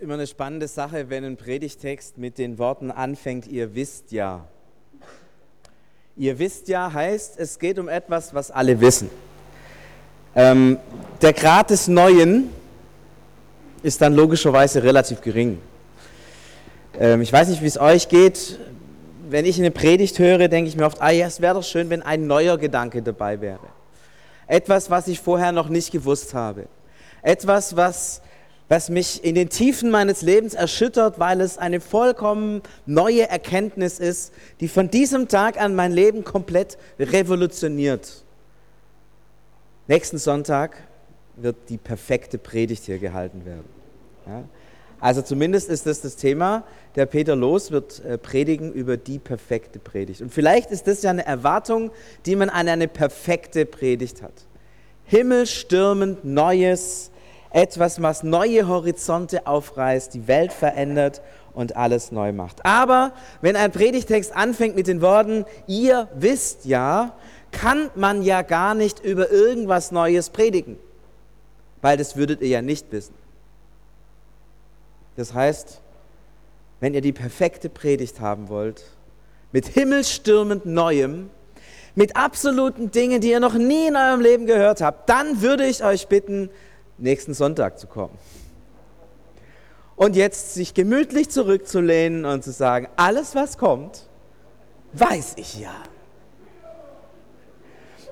ist immer eine spannende Sache, wenn ein Predigtext mit den Worten anfängt, ihr wisst ja. Ihr wisst ja heißt, es geht um etwas, was alle wissen. Ähm, der Grad des Neuen ist dann logischerweise relativ gering. Ähm, ich weiß nicht, wie es euch geht. Wenn ich eine Predigt höre, denke ich mir oft, ah ja, es wäre doch schön, wenn ein neuer Gedanke dabei wäre. Etwas, was ich vorher noch nicht gewusst habe. Etwas, was was mich in den Tiefen meines Lebens erschüttert, weil es eine vollkommen neue Erkenntnis ist, die von diesem Tag an mein Leben komplett revolutioniert. Nächsten Sonntag wird die perfekte Predigt hier gehalten werden. Ja? Also zumindest ist das das Thema. Der Peter Los wird äh, predigen über die perfekte Predigt. Und vielleicht ist das ja eine Erwartung, die man an eine perfekte Predigt hat. Himmelstürmend Neues, etwas, was neue Horizonte aufreißt, die Welt verändert und alles neu macht. Aber wenn ein Predigtext anfängt mit den Worten, ihr wisst ja, kann man ja gar nicht über irgendwas Neues predigen, weil das würdet ihr ja nicht wissen. Das heißt, wenn ihr die perfekte Predigt haben wollt, mit himmelstürmend Neuem, mit absoluten Dingen, die ihr noch nie in eurem Leben gehört habt, dann würde ich euch bitten, nächsten Sonntag zu kommen. Und jetzt sich gemütlich zurückzulehnen und zu sagen, alles was kommt, weiß ich ja.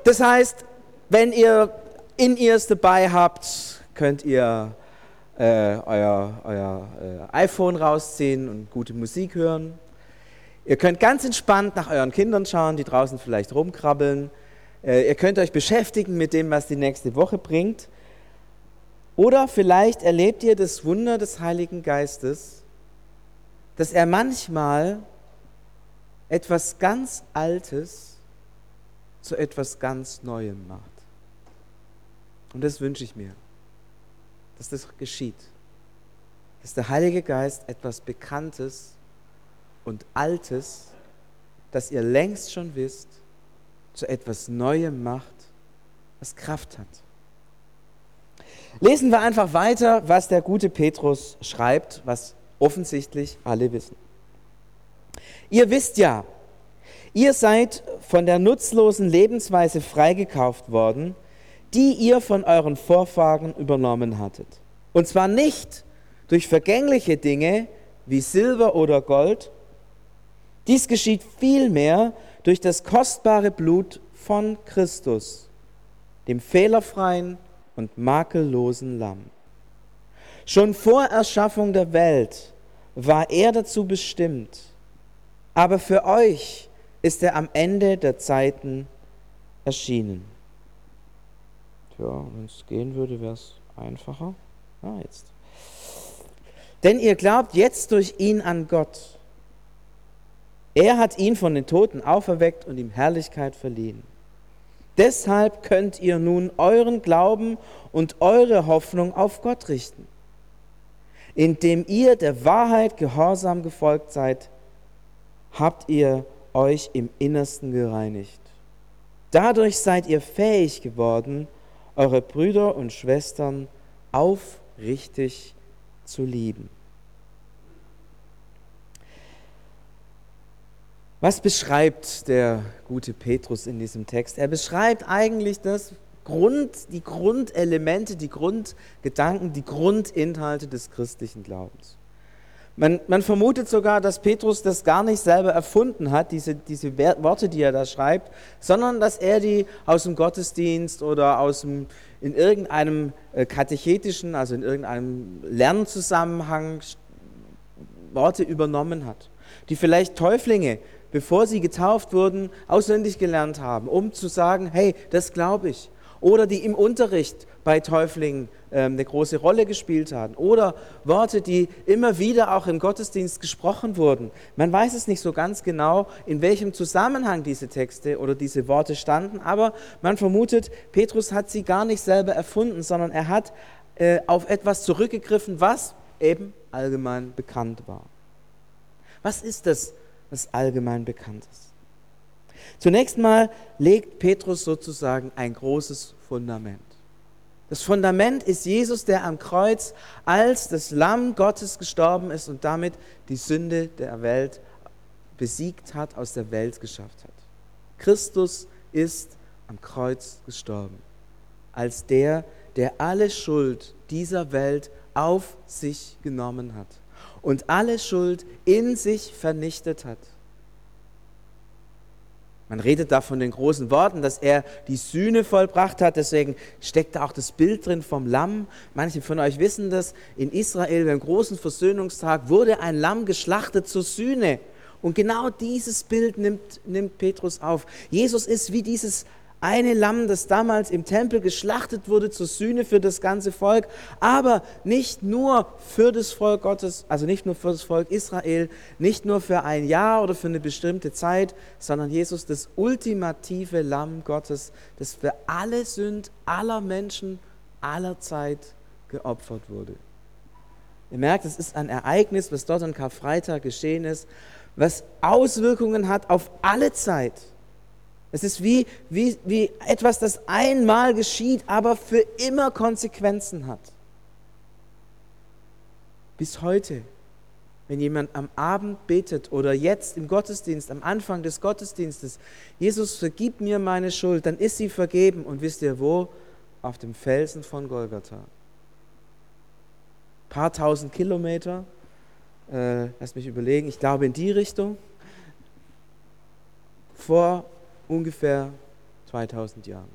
Das heißt, wenn ihr in ears dabei habt, könnt ihr äh, euer, euer äh, iPhone rausziehen und gute Musik hören. Ihr könnt ganz entspannt nach euren Kindern schauen, die draußen vielleicht rumkrabbeln. Äh, ihr könnt euch beschäftigen mit dem, was die nächste Woche bringt. Oder vielleicht erlebt ihr das Wunder des Heiligen Geistes, dass er manchmal etwas ganz Altes zu etwas ganz Neuem macht. Und das wünsche ich mir, dass das geschieht. Dass der Heilige Geist etwas Bekanntes und Altes, das ihr längst schon wisst, zu etwas Neuem macht, was Kraft hat. Lesen wir einfach weiter, was der gute Petrus schreibt, was offensichtlich alle wissen. Ihr wisst ja, ihr seid von der nutzlosen Lebensweise freigekauft worden, die ihr von euren Vorfahren übernommen hattet. Und zwar nicht durch vergängliche Dinge wie Silber oder Gold. Dies geschieht vielmehr durch das kostbare Blut von Christus, dem fehlerfreien und makellosen Lamm. Schon vor Erschaffung der Welt war er dazu bestimmt, aber für euch ist er am Ende der Zeiten erschienen. Tja, wenn es gehen würde, wäre es einfacher. Ah, jetzt. Denn ihr glaubt jetzt durch ihn an Gott. Er hat ihn von den Toten auferweckt und ihm Herrlichkeit verliehen. Deshalb könnt ihr nun euren Glauben und eure Hoffnung auf Gott richten. Indem ihr der Wahrheit gehorsam gefolgt seid, habt ihr euch im Innersten gereinigt. Dadurch seid ihr fähig geworden, eure Brüder und Schwestern aufrichtig zu lieben. Was beschreibt der gute Petrus in diesem Text? Er beschreibt eigentlich das Grund, die Grundelemente, die Grundgedanken, die Grundinhalte des christlichen Glaubens. Man, man, vermutet sogar, dass Petrus das gar nicht selber erfunden hat, diese, diese Worte, die er da schreibt, sondern dass er die aus dem Gottesdienst oder aus dem, in irgendeinem äh, katechetischen, also in irgendeinem Lernzusammenhang Worte übernommen hat, die vielleicht Täuflinge bevor sie getauft wurden, auswendig gelernt haben, um zu sagen, hey, das glaube ich. Oder die im Unterricht bei Täuflingen ähm, eine große Rolle gespielt haben. Oder Worte, die immer wieder auch im Gottesdienst gesprochen wurden. Man weiß es nicht so ganz genau, in welchem Zusammenhang diese Texte oder diese Worte standen, aber man vermutet, Petrus hat sie gar nicht selber erfunden, sondern er hat äh, auf etwas zurückgegriffen, was eben allgemein bekannt war. Was ist das, was allgemein bekannt ist. Zunächst mal legt Petrus sozusagen ein großes Fundament. Das Fundament ist Jesus, der am Kreuz als das Lamm Gottes gestorben ist und damit die Sünde der Welt besiegt hat, aus der Welt geschafft hat. Christus ist am Kreuz gestorben, als der, der alle Schuld dieser Welt auf sich genommen hat und alle Schuld in sich vernichtet hat. Man redet da von den großen Worten, dass er die Sühne vollbracht hat. Deswegen steckt da auch das Bild drin vom Lamm. Manche von euch wissen das. In Israel beim großen Versöhnungstag wurde ein Lamm geschlachtet zur Sühne. Und genau dieses Bild nimmt, nimmt Petrus auf. Jesus ist wie dieses eine Lamm, das damals im Tempel geschlachtet wurde zur Sühne für das ganze Volk, aber nicht nur für das Volk Gottes, also nicht nur für das Volk Israel, nicht nur für ein Jahr oder für eine bestimmte Zeit, sondern Jesus, das ultimative Lamm Gottes, das für alle Sünd aller Menschen aller Zeit geopfert wurde. Ihr merkt, es ist ein Ereignis, was dort an Karfreitag geschehen ist, was Auswirkungen hat auf alle Zeit. Es ist wie, wie, wie etwas, das einmal geschieht, aber für immer Konsequenzen hat. Bis heute, wenn jemand am Abend betet oder jetzt im Gottesdienst, am Anfang des Gottesdienstes, Jesus, vergib mir meine Schuld, dann ist sie vergeben. Und wisst ihr wo? Auf dem Felsen von Golgatha. Ein paar tausend Kilometer, äh, lass mich überlegen, ich glaube in die Richtung, vor ungefähr 2000 Jahren.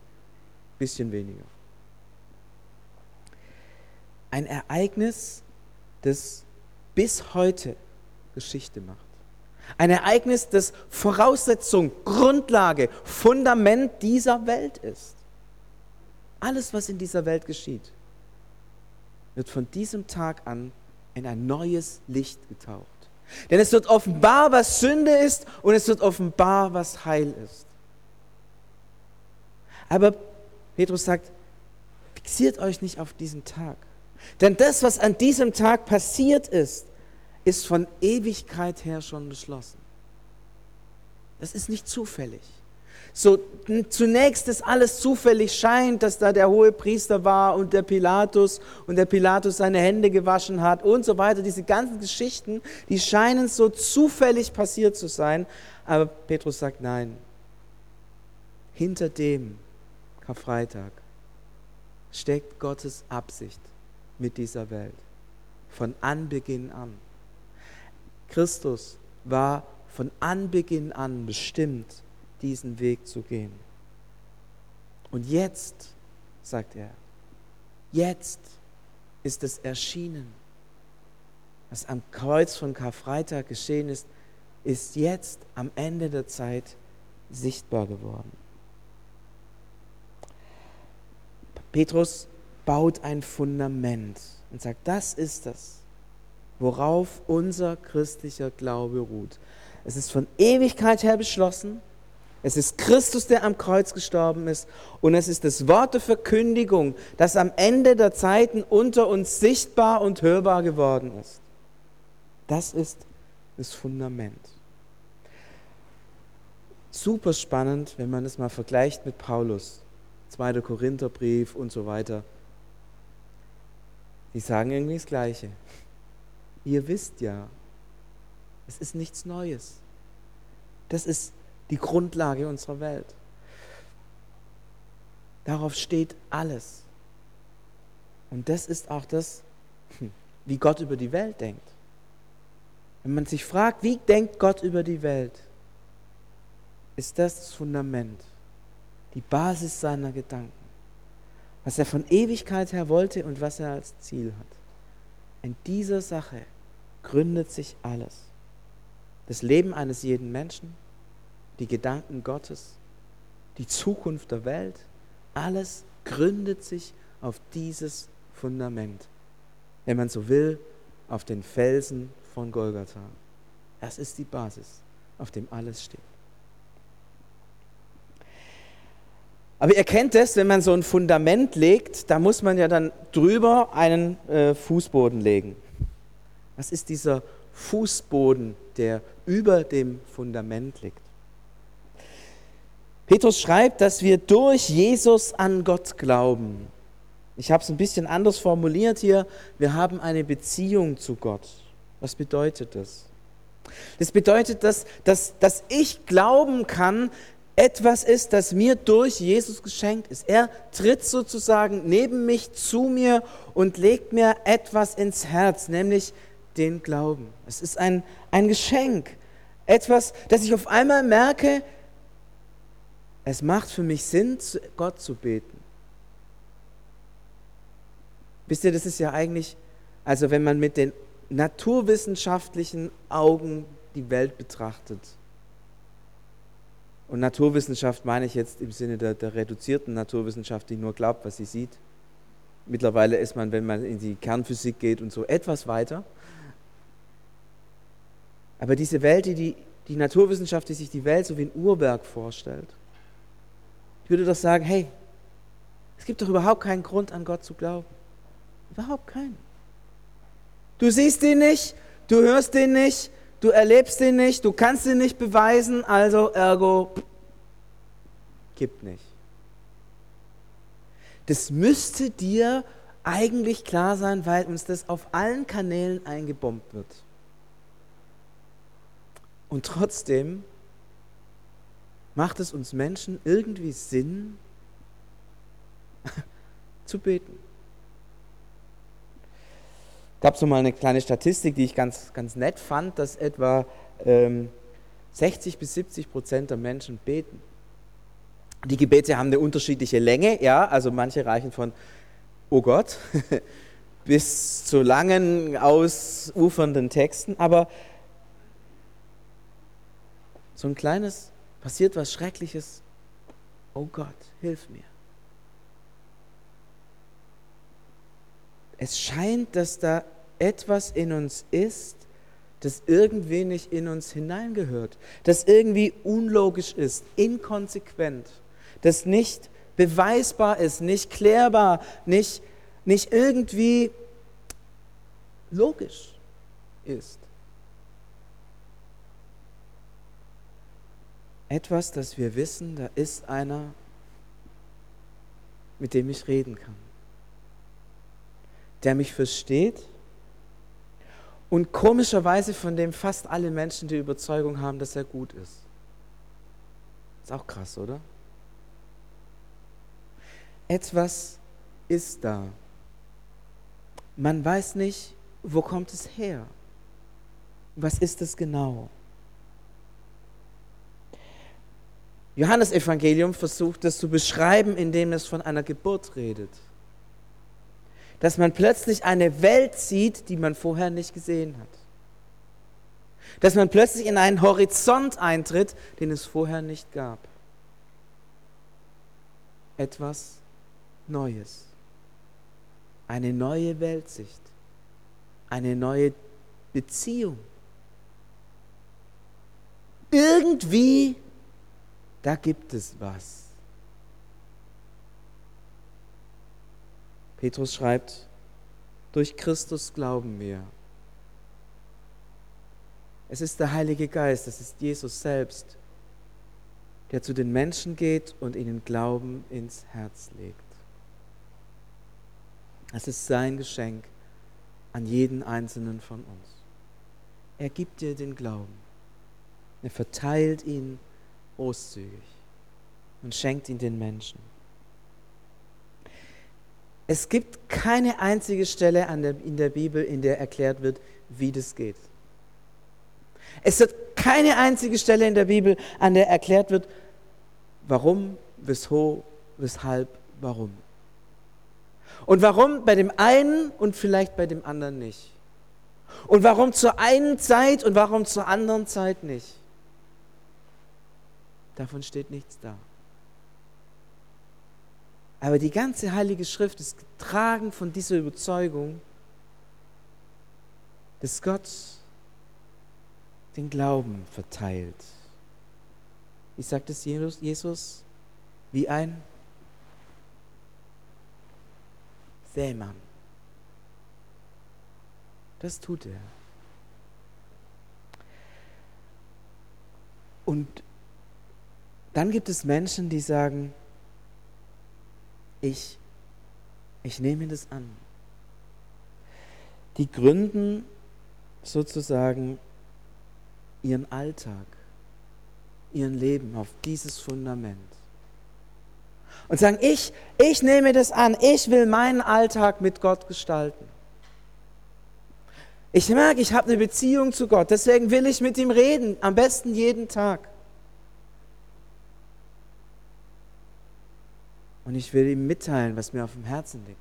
Bisschen weniger. Ein Ereignis, das bis heute Geschichte macht. Ein Ereignis, das Voraussetzung, Grundlage, Fundament dieser Welt ist. Alles, was in dieser Welt geschieht, wird von diesem Tag an in ein neues Licht getaucht. Denn es wird offenbar, was Sünde ist und es wird offenbar, was Heil ist. Aber Petrus sagt, fixiert euch nicht auf diesen Tag. Denn das, was an diesem Tag passiert ist, ist von Ewigkeit her schon beschlossen. Das ist nicht zufällig. So zunächst ist alles zufällig scheint, dass da der hohe Priester war und der Pilatus und der Pilatus seine Hände gewaschen hat und so weiter. Diese ganzen Geschichten, die scheinen so zufällig passiert zu sein. Aber Petrus sagt nein. Hinter dem Karfreitag steckt Gottes Absicht mit dieser Welt. Von Anbeginn an. Christus war von Anbeginn an bestimmt, diesen Weg zu gehen. Und jetzt, sagt er, jetzt ist es erschienen. Was am Kreuz von Karfreitag geschehen ist, ist jetzt am Ende der Zeit sichtbar geworden. Petrus baut ein Fundament und sagt, das ist es, worauf unser christlicher Glaube ruht. Es ist von Ewigkeit her beschlossen. Es ist Christus, der am Kreuz gestorben ist. Und es ist das Wort der Verkündigung, das am Ende der Zeiten unter uns sichtbar und hörbar geworden ist. Das ist das Fundament. Super spannend, wenn man es mal vergleicht mit Paulus. 2. Korintherbrief und so weiter. Die sagen irgendwie das Gleiche. Ihr wisst ja, es ist nichts Neues. Das ist die Grundlage unserer Welt. Darauf steht alles. Und das ist auch das, hm, wie Gott über die Welt denkt. Wenn man sich fragt, wie denkt Gott über die Welt, ist das das Fundament die Basis seiner Gedanken. Was er von Ewigkeit her wollte und was er als Ziel hat. In dieser Sache gründet sich alles. Das Leben eines jeden Menschen, die Gedanken Gottes, die Zukunft der Welt, alles gründet sich auf dieses Fundament. Wenn man so will, auf den Felsen von Golgatha. Das ist die Basis, auf dem alles steht. Aber ihr kennt es, wenn man so ein Fundament legt, da muss man ja dann drüber einen äh, Fußboden legen. Was ist dieser Fußboden, der über dem Fundament liegt? Petrus schreibt, dass wir durch Jesus an Gott glauben. Ich habe es ein bisschen anders formuliert hier. Wir haben eine Beziehung zu Gott. Was bedeutet das? Das bedeutet, dass, dass, dass ich glauben kann, etwas ist, das mir durch Jesus geschenkt ist. Er tritt sozusagen neben mich zu mir und legt mir etwas ins Herz, nämlich den Glauben. Es ist ein, ein Geschenk. Etwas, das ich auf einmal merke, es macht für mich Sinn, Gott zu beten. Wisst ihr, das ist ja eigentlich, also wenn man mit den naturwissenschaftlichen Augen die Welt betrachtet, und Naturwissenschaft meine ich jetzt im Sinne der, der, reduzierten Naturwissenschaft, die nur glaubt, was sie sieht. Mittlerweile ist man, wenn man in die Kernphysik geht und so, etwas weiter. Aber diese Welt, die, die, die Naturwissenschaft, die sich die Welt so wie ein Uhrwerk vorstellt, ich würde doch sagen, hey, es gibt doch überhaupt keinen Grund an Gott zu glauben. Überhaupt keinen. Du siehst ihn nicht, du hörst ihn nicht, du erlebst ihn nicht, du kannst ihn nicht beweisen, also ergo gibt nicht. Das müsste dir eigentlich klar sein, weil uns das auf allen Kanälen eingebombt wird. Und trotzdem macht es uns Menschen irgendwie Sinn, zu beten. Gab es so mal eine kleine Statistik, die ich ganz, ganz nett fand, dass etwa ähm, 60 bis 70 Prozent der Menschen beten. Die Gebete haben eine unterschiedliche Länge, ja, also manche reichen von Oh Gott bis zu langen, ausufernden Texten, aber so ein kleines passiert was Schreckliches. Oh Gott, hilf mir. Es scheint, dass da etwas in uns ist, das irgendwie nicht in uns hineingehört, das irgendwie unlogisch ist, inkonsequent, das nicht beweisbar ist, nicht klärbar, nicht, nicht irgendwie logisch ist. Etwas, das wir wissen, da ist einer, mit dem ich reden kann, der mich versteht und komischerweise von dem fast alle Menschen die Überzeugung haben, dass er gut ist. Ist auch krass, oder? Etwas ist da. Man weiß nicht, wo kommt es her? Was ist es genau? Johannes Evangelium versucht es zu beschreiben, indem es von einer Geburt redet. Dass man plötzlich eine Welt sieht, die man vorher nicht gesehen hat. Dass man plötzlich in einen Horizont eintritt, den es vorher nicht gab. Etwas Neues. Eine neue Weltsicht. Eine neue Beziehung. Irgendwie da gibt es was. Petrus schreibt, durch Christus glauben wir. Es ist der Heilige Geist, es ist Jesus selbst, der zu den Menschen geht und ihnen Glauben ins Herz legt. Es ist sein Geschenk an jeden einzelnen von uns. Er gibt dir den Glauben. Er verteilt ihn großzügig und schenkt ihn den Menschen. Es gibt keine einzige Stelle in der Bibel, in der erklärt wird, wie das geht. Es wird keine einzige Stelle in der Bibel, an der erklärt wird, warum, wieso, weshalb, warum. Und warum bei dem einen und vielleicht bei dem anderen nicht. Und warum zur einen Zeit und warum zur anderen Zeit nicht. Davon steht nichts da. Aber die ganze Heilige Schrift ist getragen von dieser Überzeugung, dass Gott den Glauben verteilt. Wie sagt es Jesus? Jesus wie ein Sämann. Das tut er. Und dann gibt es Menschen, die sagen, ich Ich nehme das an. Die gründen sozusagen ihren Alltag, ihren Leben auf dieses Fundament. Und sagen, ich, ich nehme das an, ich will meinen Alltag mit Gott gestalten. Ich merke, ich habe eine Beziehung zu Gott, deswegen will ich mit ihm reden, am besten jeden Tag. Und ich will ihm mitteilen, was mir auf dem Herzen liegt.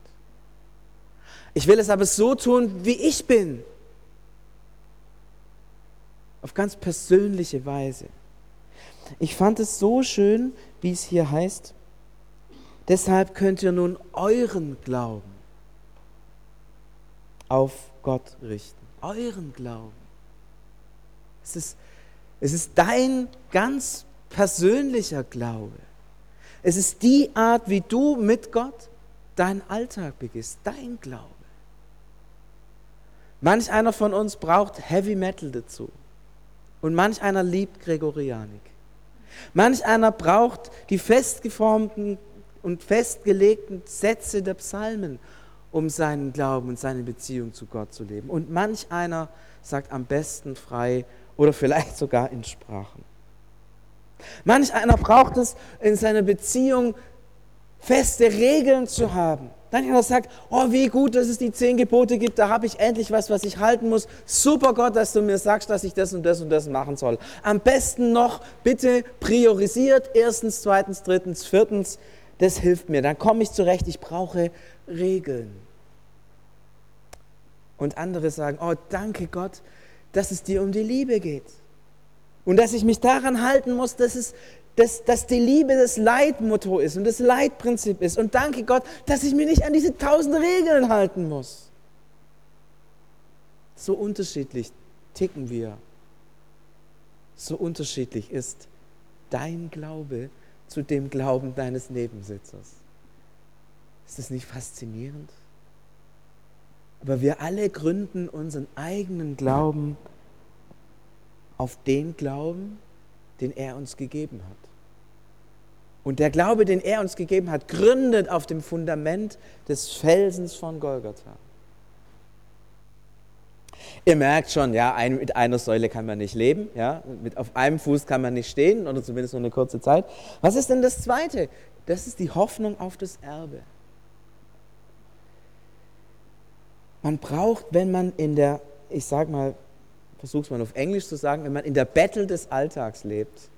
Ich will es aber so tun, wie ich bin. Auf ganz persönliche Weise. Ich fand es so schön, wie es hier heißt. Deshalb könnt ihr nun euren Glauben auf Gott richten. Euren Glauben. Es ist, es ist dein ganz persönlicher Glaube. Es ist die Art, wie du mit Gott deinen Alltag begehst, dein Glaube. Manch einer von uns braucht Heavy Metal dazu. Und manch einer liebt Gregorianik. Manch einer braucht die festgeformten und festgelegten Sätze der Psalmen, um seinen Glauben und seine Beziehung zu Gott zu leben. Und manch einer sagt am besten frei oder vielleicht sogar in Sprachen. Manch einer braucht es in seiner Beziehung feste Regeln zu haben. Dann einer sagt, oh, wie gut, dass es die zehn Gebote gibt, da habe ich endlich was, was ich halten muss. Super Gott, dass du mir sagst, dass ich das und das und das machen soll. Am besten noch, bitte priorisiert, erstens, zweitens, drittens, viertens, das hilft mir. Dann komme ich zurecht, ich brauche Regeln. Und andere sagen, oh, danke Gott, dass es dir um die Liebe geht. Und dass ich mich daran halten muss, dass, es, dass, dass die Liebe das Leitmotto ist und das Leitprinzip ist. Und danke Gott, dass ich mich nicht an diese tausend Regeln halten muss. So unterschiedlich ticken wir. So unterschiedlich ist dein Glaube zu dem Glauben deines Nebensitzers. Ist das nicht faszinierend? Aber wir alle gründen unseren eigenen Glauben auf den Glauben, den er uns gegeben hat. Und der Glaube, den er uns gegeben hat, gründet auf dem Fundament des Felsens von Golgatha. Ihr merkt schon, ja, ein, mit einer Säule kann man nicht leben, ja, mit, auf einem Fuß kann man nicht stehen oder zumindest nur eine kurze Zeit. Was ist denn das Zweite? Das ist die Hoffnung auf das Erbe. Man braucht, wenn man in der, ich sag mal, versuche es mal auf Englisch zu sagen, wenn man in der Battle des Alltags lebt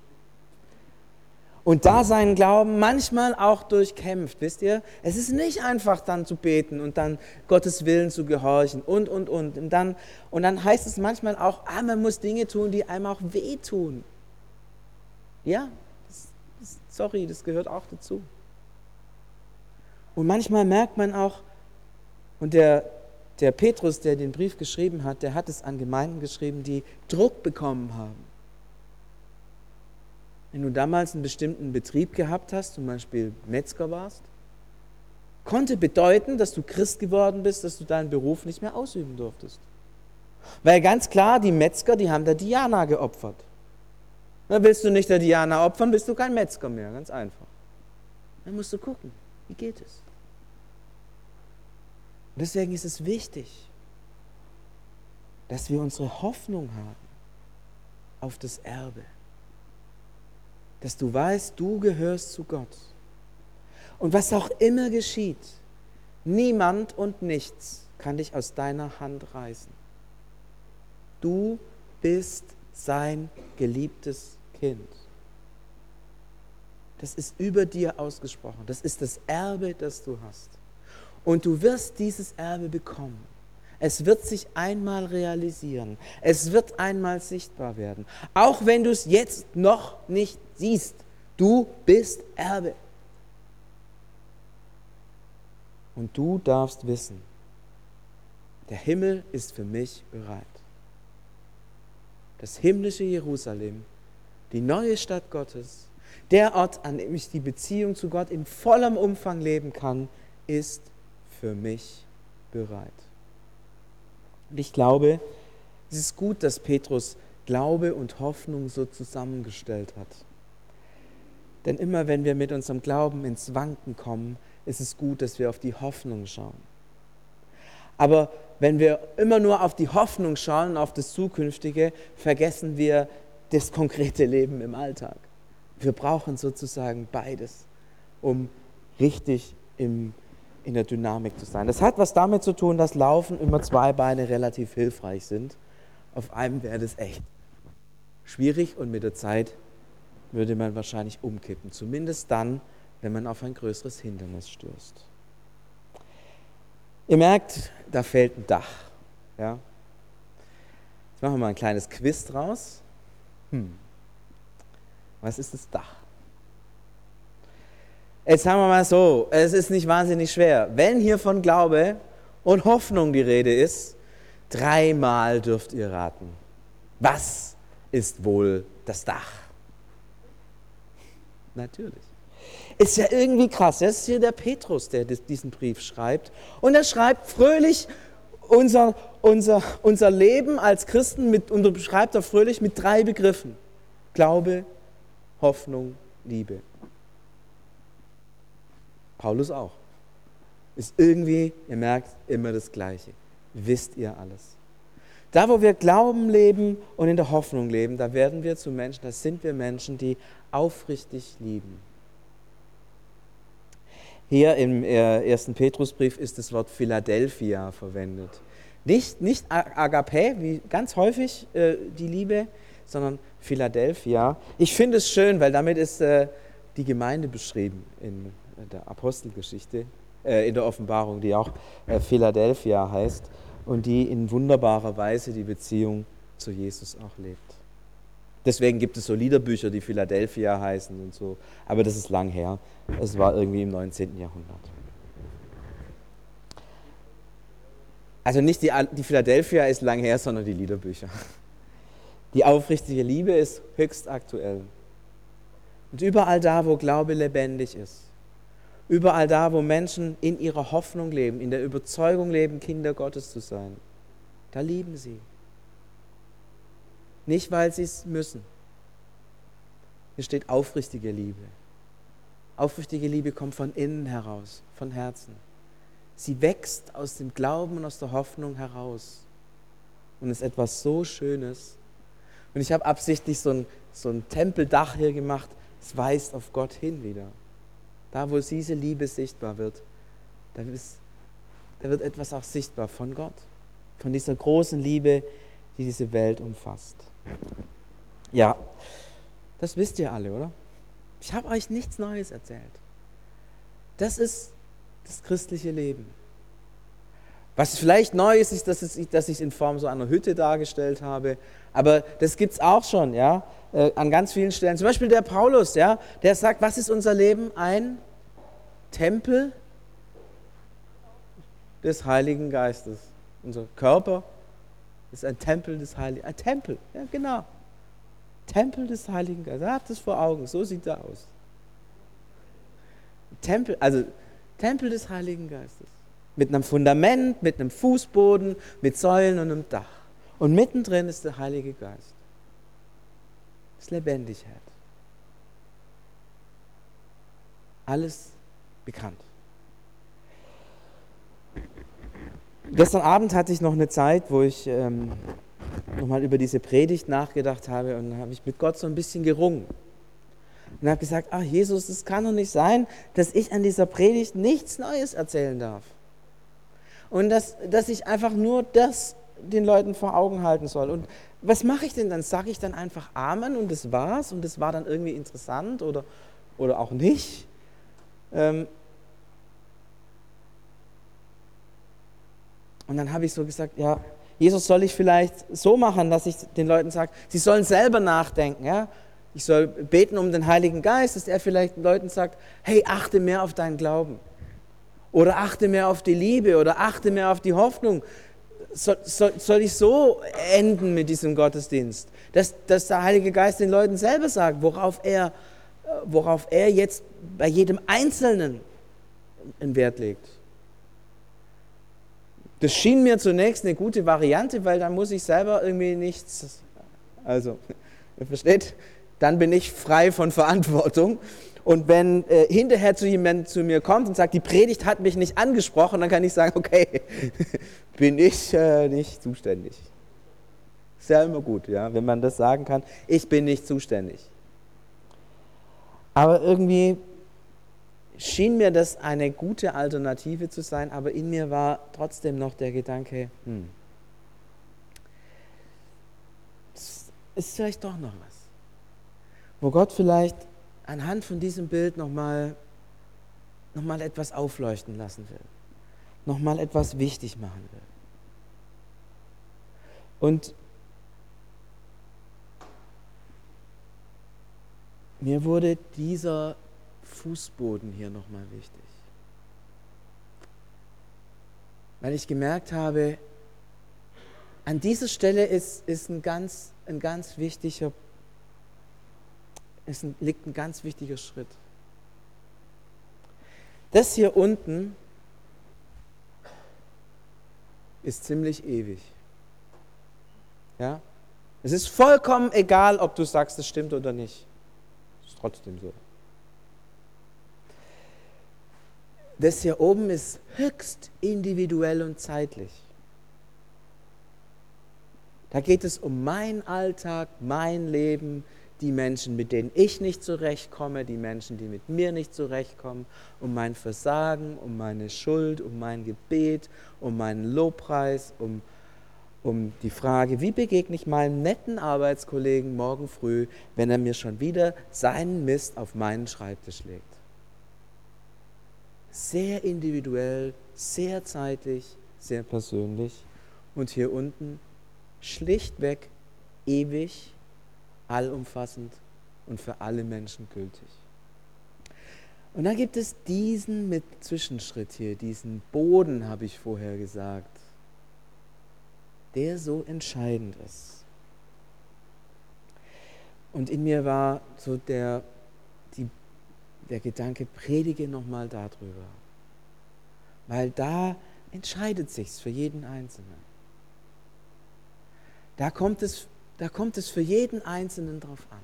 und da seinen Glauben manchmal auch durchkämpft, wisst ihr? Es ist nicht einfach dann zu beten und dann Gottes Willen zu gehorchen und, und, und. Und dann, und dann heißt es manchmal auch, ah, man muss Dinge tun, die einem auch wehtun. Ja, das, das, sorry, das gehört auch dazu. Und manchmal merkt man auch, und der, der Petrus, der den Brief geschrieben hat, der hat es an Gemeinden geschrieben, die Druck bekommen haben. Wenn du damals einen bestimmten Betrieb gehabt hast, zum Beispiel Metzger warst, konnte bedeuten, dass du Christ geworden bist, dass du deinen Beruf nicht mehr ausüben durftest. Weil ganz klar, die Metzger, die haben der Diana geopfert. Na, willst du nicht der Diana opfern, bist du kein Metzger mehr, ganz einfach. Dann musst du gucken, wie geht es. Und deswegen ist es wichtig, dass wir unsere Hoffnung haben auf das Erbe. Dass du weißt, du gehörst zu Gott. Und was auch immer geschieht, niemand und nichts kann dich aus deiner Hand reißen. Du bist sein geliebtes Kind. Das ist über dir ausgesprochen. Das ist das Erbe, das du hast. Und du wirst dieses Erbe bekommen. Es wird sich einmal realisieren. Es wird einmal sichtbar werden. Auch wenn du es jetzt noch nicht siehst. Du bist Erbe. Und du darfst wissen, der Himmel ist für mich bereit. Das himmlische Jerusalem, die neue Stadt Gottes, der Ort, an dem ich die Beziehung zu Gott in vollem Umfang leben kann, ist für mich bereit. Und ich glaube, es ist gut, dass Petrus Glaube und Hoffnung so zusammengestellt hat. Denn immer wenn wir mit unserem Glauben ins Wanken kommen, ist es gut, dass wir auf die Hoffnung schauen. Aber wenn wir immer nur auf die Hoffnung schauen, auf das Zukünftige, vergessen wir das konkrete Leben im Alltag. Wir brauchen sozusagen beides, um richtig im, in der Dynamik zu sein. Das hat was damit zu tun, dass Laufen immer zwei Beine relativ hilfreich sind. Auf einem wäre das echt schwierig und mit der Zeit würde man wahrscheinlich umkippen. Zumindest dann, wenn man auf ein größeres Hindernis stößt. Ihr merkt, da fällt ein Dach. Ja? Jetzt machen wir mal ein kleines Quiz draus. Hm. Was ist das Dach? Jetzt sagen wir mal so, es ist nicht wahnsinnig schwer. Wenn hier von Glaube und Hoffnung die Rede ist, dreimal dürft ihr raten. Was ist wohl das Dach? Natürlich. Ist ja irgendwie krass. Das ist hier der Petrus, der diesen Brief schreibt. Und er schreibt fröhlich unser, unser, unser Leben als Christen mit, und beschreibt er fröhlich mit drei Begriffen. Glaube, Hoffnung, Liebe. Paulus auch. Ist irgendwie, ihr merkt, immer das Gleiche. Wisst ihr alles. Da, wo wir Glauben leben und in der Hoffnung leben, da werden wir zu Menschen, da sind wir Menschen, die aufrichtig lieben. Hier im äh, ersten Petrusbrief ist das Wort Philadelphia verwendet. Nicht, nicht Agape, wie ganz häufig äh, die Liebe, sondern Philadelphia. Ich finde es schön, weil damit ist äh, die Gemeinde beschrieben in der Apostelgeschichte, äh, in der Offenbarung, die auch äh, Philadelphia heißt und die in wunderbarer Weise die Beziehung zu Jesus auch lebt. Deswegen gibt es so Liederbücher, die Philadelphia heißen und so. Aber das ist lang her. Es war irgendwie im 19. Jahrhundert. Also nicht die, die Philadelphia ist lang her, sondern die Liederbücher. Die aufrichtige Liebe ist höchst aktuell. Und überall da, wo Glaube lebendig ist, überall da, wo Menschen in ihrer Hoffnung leben, in der Überzeugung leben, Kinder Gottes zu sein, da lieben sie. Nicht, weil sie es müssen. Hier steht aufrichtige Liebe. Aufrichtige Liebe kommt von innen heraus, von Herzen. Sie wächst aus dem Glauben und aus der Hoffnung heraus. Und ist etwas so Schönes. Und ich habe absichtlich so ein, so ein Tempeldach hier gemacht. Es weist auf Gott hin wieder. Da, wo diese Liebe sichtbar wird, da, ist, da wird etwas auch sichtbar von Gott. Von dieser großen Liebe, die diese Welt umfasst. Ja, das wisst ihr alle, oder? Ich habe euch nichts Neues erzählt. Das ist das christliche Leben. Was vielleicht neu ist, ist, dass, ich es in Form so einer Hütte dargestellt habe. Aber das gibt es auch schon, ja, äh, an ganz vielen Stellen. Zum Beispiel der Paulus, ja, der sagt, was ist unser Leben? Ein Tempel des Heiligen Geistes. Unser Körper ist ein Tempel des Heiligen. Ein Tempel, ja, genau. Tempel des Heiligen Geistes. Habt es vor Augen, so sieht er aus. Tempel, also Tempel des Heiligen Geistes. Mit einem Fundament, mit einem Fußboden, mit Säulen und einem Dach. Und mittendrin ist der Heilige Geist. Das Lebendigkeit. Alles bekannt. Gestern Abend hatte ich noch eine Zeit, wo ich ähm, nochmal über diese Predigt nachgedacht habe und habe ich mit Gott so ein bisschen gerungen. Und habe gesagt, ach Jesus, es kann doch nicht sein, dass ich an dieser Predigt nichts Neues erzählen darf. Und dass, dass ich einfach nur das den Leuten vor Augen halten soll. Und was mache ich denn dann? Sage ich dann einfach Amen und das war's und das war dann irgendwie interessant oder, oder auch nicht? Ähm, Und dann habe ich so gesagt, ja, Jesus, soll ich vielleicht so machen, dass ich den Leuten sage, sie sollen selber nachdenken. Ja? Ich soll beten um den Heiligen Geist, dass er vielleicht Leuten sagt, hey, achte mehr auf deinen Glauben. Oder achte mehr auf die Liebe oder achte mehr auf die Hoffnung. Soll, soll, soll ich so enden mit diesem Gottesdienst? Dass, dass der Heilige Geist den Leuten selber sagt, worauf er, worauf er jetzt bei jedem Einzelnen einen Wert legt. Das schien mir zunächst eine gute Variante, weil dann muss ich selber irgendwie nichts, also, ihr versteht, dann bin ich frei von Verantwortung Und wenn äh, hinterher zu jemand zu mir kommt und sagt, die Predigt hat mich nicht angesprochen, dann kann ich sagen, okay, bin ich äh, nicht zuständig. Ist ja immer gut, ja, wenn man das sagen kann, ich bin nicht zuständig. Aber irgendwie schien mir das eine gute Alternative zu sein, aber in mir war trotzdem noch der Gedanke, hm, ist vielleicht doch noch was, wo Gott vielleicht anhand von diesem Bild nochmal noch mal etwas aufleuchten lassen will, nochmal etwas wichtig machen will. Und mir wurde dieser Fußboden hier nochmal wichtig. Weil ich gemerkt habe, an dieser Stelle ist, ist ein, ganz, ein ganz wichtiger, ist ein, liegt ein ganz wichtiger Schritt. Das hier unten ist ziemlich ewig. Ja? Es ist vollkommen egal, ob du sagst, es stimmt oder nicht. Ist trotzdem so. Das hier oben ist höchst individuell und zeitlich. Da geht es um meinen Alltag, mein Leben, die Menschen, mit denen ich nicht zurechtkomme, die Menschen, die mit mir nicht zurechtkommen, um mein Versagen, um meine Schuld, um mein Gebet, um meinen Lobpreis, um, um die Frage, wie begegne ich meinem netten Arbeitskollegen morgen früh, wenn er mir schon wieder seinen Mist auf meinen Schreibtisch legt. Sehr individuell, sehr zeitlich, sehr persönlich. Und hier unten schlichtweg ewig, allumfassend und für alle Menschen gültig. Und dann gibt es diesen mit Zwischenschritt hier, diesen Boden, habe ich vorher gesagt, der so entscheidend ist. Und in mir war so der, die, der Gedanke, predige nochmal darüber. Weil da entscheidet sich's für jeden Einzelnen. Da kommt es, da kommt es für jeden Einzelnen drauf an.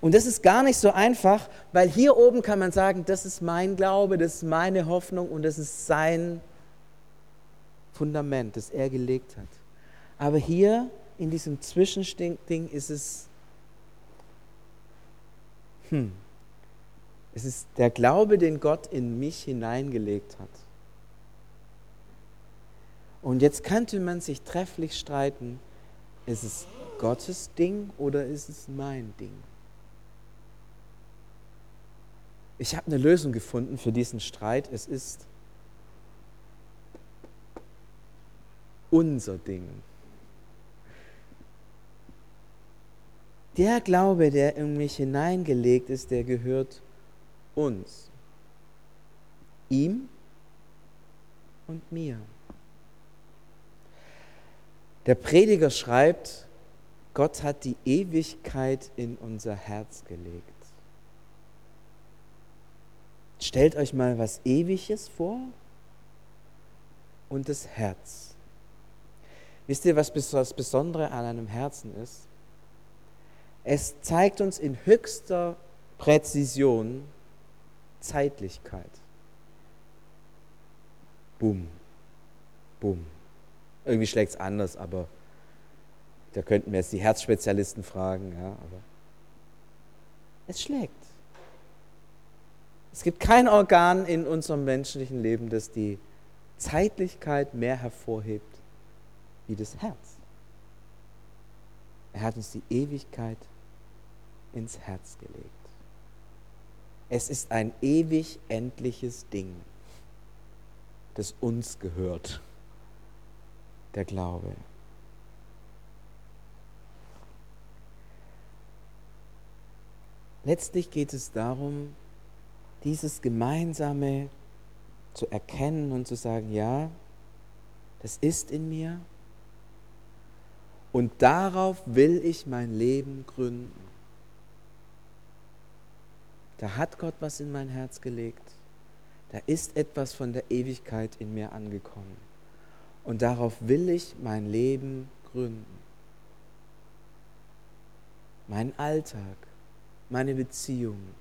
Und das ist gar nicht so einfach, weil hier oben kann man sagen, das ist mein Glaube, das ist meine Hoffnung und das ist sein Fundament, das er gelegt hat. Aber hier in diesem Zwischending ist es, hm, es ist der Glaube, den Gott in mich hineingelegt hat. Und jetzt könnte man sich trefflich streiten, ist es Gottes Ding oder ist es mein Ding? Ich habe eine Lösung gefunden für diesen Streit. Es ist unser Ding. Der Glaube, der in mich hineingelegt ist, der gehört uns. Ihm und mir. Der Prediger schreibt, Gott hat die Ewigkeit in unser Herz gelegt. Stellt euch mal was Ewiges vor und das Herz. Wisst ihr, was das Besondere an einem Herzen ist? Es zeigt uns in höchster Präzision Zeitlichkeit. Bumm, bumm. Irgendwie schlägt es anders, aber da könnten wir jetzt die Herzspezialisten fragen. Ja, aber es schlägt. Es gibt kein Organ in unserem menschlichen Leben, das die Zeitlichkeit mehr hervorhebt wie das Herz. Er hat uns die Ewigkeit ins Herz gelegt. Es ist ein ewig endliches Ding, das uns gehört der Glaube. Letztlich geht es darum, dieses Gemeinsame zu erkennen und zu sagen, ja, das ist in mir und darauf will ich mein Leben gründen. Da hat Gott was in mein Herz gelegt. Da ist etwas von der Ewigkeit in mir angekommen. Und darauf will ich mein Leben gründen. Mein Alltag, meine Beziehungen,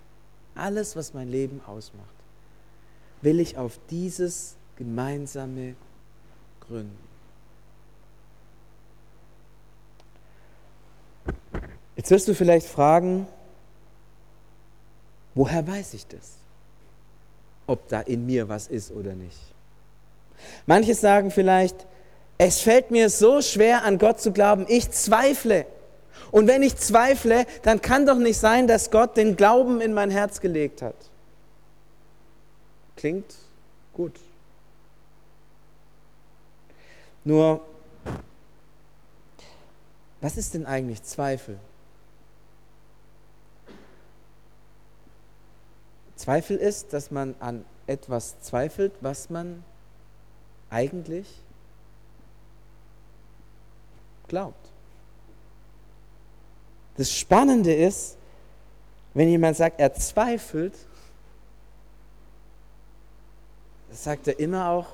alles, was mein Leben ausmacht, will ich auf dieses gemeinsame gründen. Jetzt wirst du vielleicht fragen, woher weiß ich das? Ob da in mir was ist oder nicht. Manche sagen vielleicht, es fällt mir so schwer an Gott zu glauben, ich zweifle. Und wenn ich zweifle, dann kann doch nicht sein, dass Gott den Glauben in mein Herz gelegt hat. Klingt gut. Nur, was ist denn eigentlich Zweifel? Zweifel ist, dass man an etwas zweifelt, was man eigentlich glaubt. Das Spannende ist, wenn jemand sagt, er zweifelt, sagt er immer auch,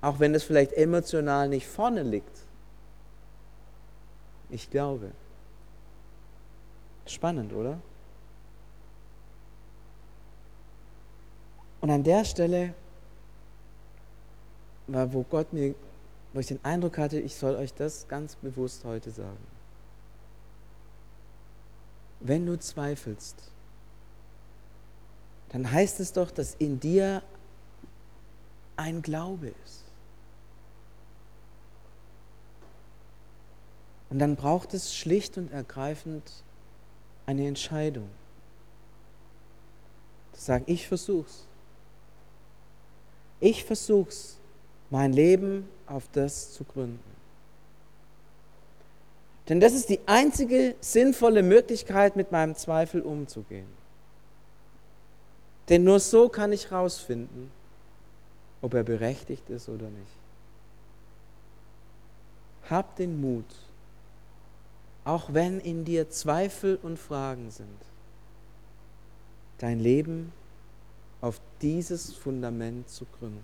auch wenn es vielleicht emotional nicht vorne liegt. Ich glaube. Spannend, oder? Und an der Stelle war, wo Gott mir, wo ich den Eindruck hatte, ich soll euch das ganz bewusst heute sagen. Wenn du zweifelst, dann heißt es doch, dass in dir ein Glaube ist. Und dann braucht es schlicht und ergreifend eine Entscheidung. Zu sagen, ich versuch's. Ich versuche es, mein Leben auf das zu gründen. Denn das ist die einzige sinnvolle Möglichkeit, mit meinem Zweifel umzugehen. Denn nur so kann ich herausfinden, ob er berechtigt ist oder nicht. Hab den Mut, auch wenn in dir Zweifel und Fragen sind, dein Leben dieses Fundament zu gründen.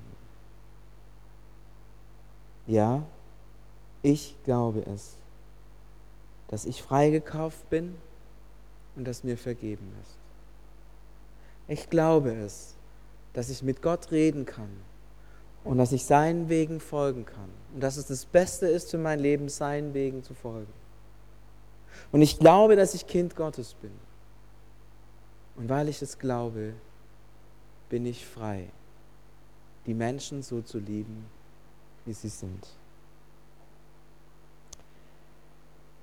Ja, ich glaube es, dass ich freigekauft bin und dass mir vergeben ist. Ich glaube es, dass ich mit Gott reden kann und dass ich seinen Wegen folgen kann und dass es das Beste ist für mein Leben, seinen Wegen zu folgen. Und ich glaube, dass ich Kind Gottes bin. Und weil ich es glaube, bin ich frei, die Menschen so zu lieben, wie sie sind.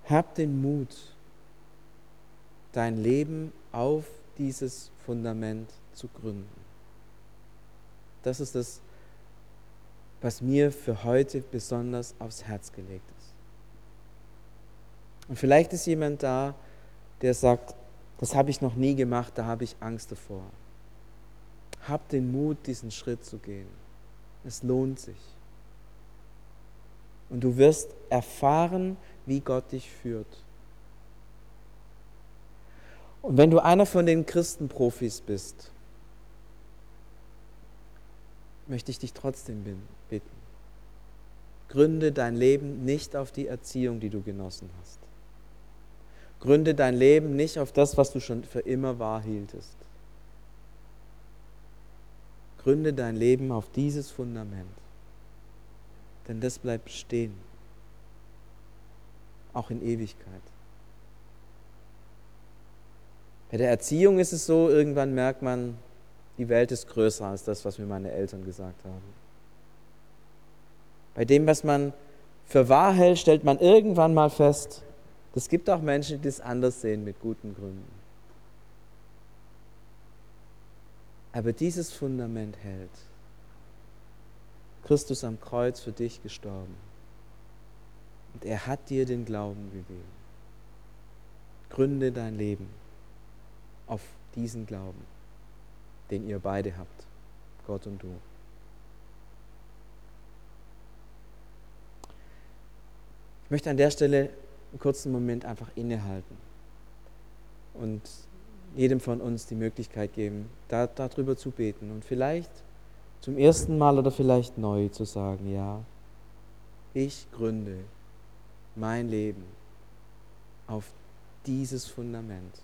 Hab den Mut, dein Leben auf dieses Fundament zu gründen. Das ist das, was mir für heute besonders aufs Herz gelegt ist. Und vielleicht ist jemand da, der sagt, das habe ich noch nie gemacht, da habe ich Angst davor. Hab den Mut, diesen Schritt zu gehen. Es lohnt sich. Und du wirst erfahren, wie Gott dich führt. Und wenn du einer von den Christenprofis bist, möchte ich dich trotzdem bitten. Gründe dein Leben nicht auf die Erziehung, die du genossen hast. Gründe dein Leben nicht auf das, was du schon für immer wahr hieltest. Gründe dein Leben auf dieses Fundament. Denn das bleibt stehen. Auch in Ewigkeit. Bei der Erziehung ist es so, irgendwann merkt man, die Welt ist größer als das, was mir meine Eltern gesagt haben. Bei dem, was man für wahr hält, stellt man irgendwann mal fest, es gibt auch Menschen, die das anders sehen mit guten Gründen. Aber dieses Fundament hält. Christus am Kreuz für dich gestorben. Und er hat dir den Glauben gegeben. Gründe dein Leben auf diesen Glauben, den ihr beide habt, Gott und du. Ich möchte an der Stelle einen kurzen Moment einfach innehalten und jedem von uns die Möglichkeit geben, da, darüber zu beten und vielleicht zum ersten Mal oder vielleicht neu zu sagen, ja, ich gründe mein Leben auf dieses Fundament.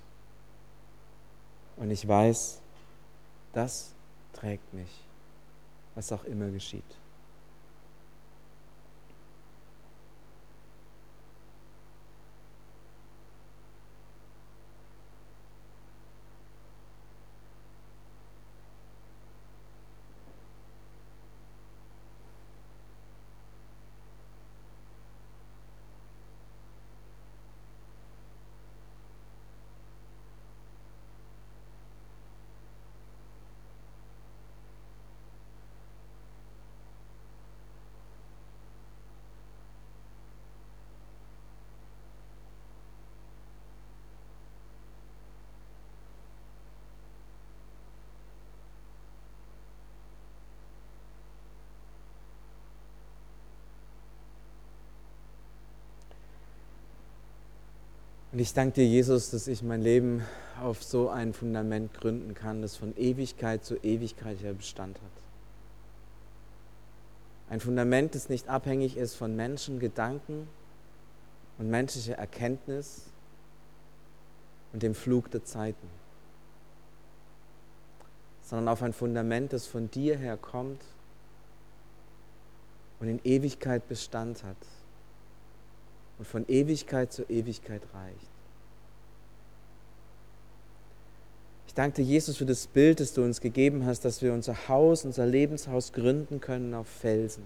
Und ich weiß, das trägt mich, was auch immer geschieht. Und ich danke dir, Jesus, dass ich mein Leben auf so ein Fundament gründen kann, das von Ewigkeit zu Ewigkeit her Bestand hat. Ein Fundament, das nicht abhängig ist von Menschen, Gedanken und menschlicher Erkenntnis und dem Flug der Zeiten, sondern auf ein Fundament, das von dir her kommt und in Ewigkeit Bestand hat und von Ewigkeit zu Ewigkeit reicht. Ich danke dir, Jesus, für das Bild, das du uns gegeben hast, dass wir unser Haus, unser Lebenshaus gründen können auf Felsen.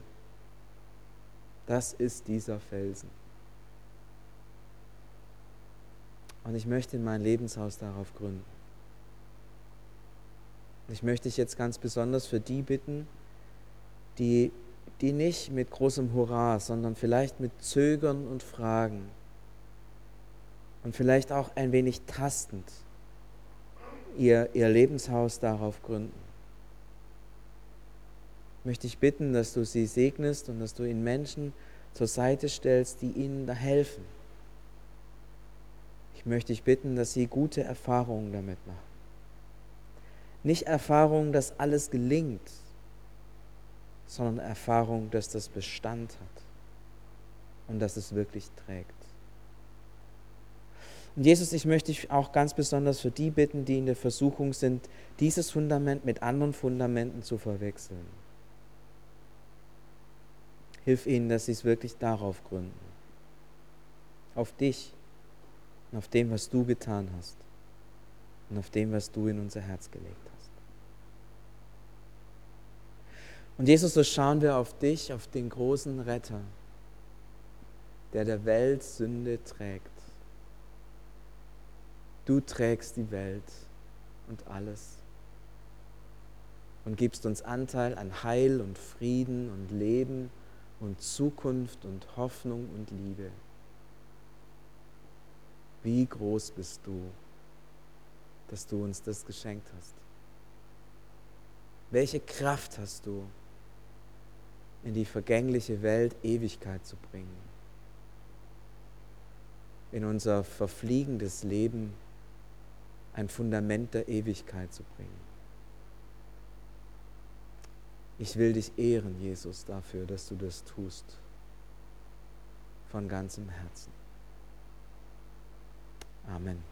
Das ist dieser Felsen. Und ich möchte mein Lebenshaus darauf gründen. Und ich möchte dich jetzt ganz besonders für die bitten, die die nicht mit großem Hurra, sondern vielleicht mit Zögern und Fragen und vielleicht auch ein wenig tastend ihr, ihr Lebenshaus darauf gründen. Möchte ich bitten, dass du sie segnest und dass du ihnen Menschen zur Seite stellst, die ihnen da helfen. Ich möchte dich bitten, dass sie gute Erfahrungen damit machen. Nicht Erfahrungen, dass alles gelingt, sondern Erfahrung, dass das Bestand hat und dass es wirklich trägt. Und Jesus, ich möchte dich auch ganz besonders für die bitten, die in der Versuchung sind, dieses Fundament mit anderen Fundamenten zu verwechseln. Hilf ihnen, dass sie es wirklich darauf gründen. Auf dich und auf dem, was du getan hast und auf dem, was du in unser Herz gelegt hast. Und Jesus, so schauen wir auf dich, auf den großen Retter, der der Welt Sünde trägt. Du trägst die Welt und alles und gibst uns Anteil an Heil und Frieden und Leben und Zukunft und Hoffnung und Liebe. Wie groß bist du, dass du uns das geschenkt hast? Welche Kraft hast du? In die vergängliche Welt Ewigkeit zu bringen, in unser verfliegendes Leben ein Fundament der Ewigkeit zu bringen. Ich will dich ehren, Jesus, dafür, dass du das tust, von ganzem Herzen. Amen.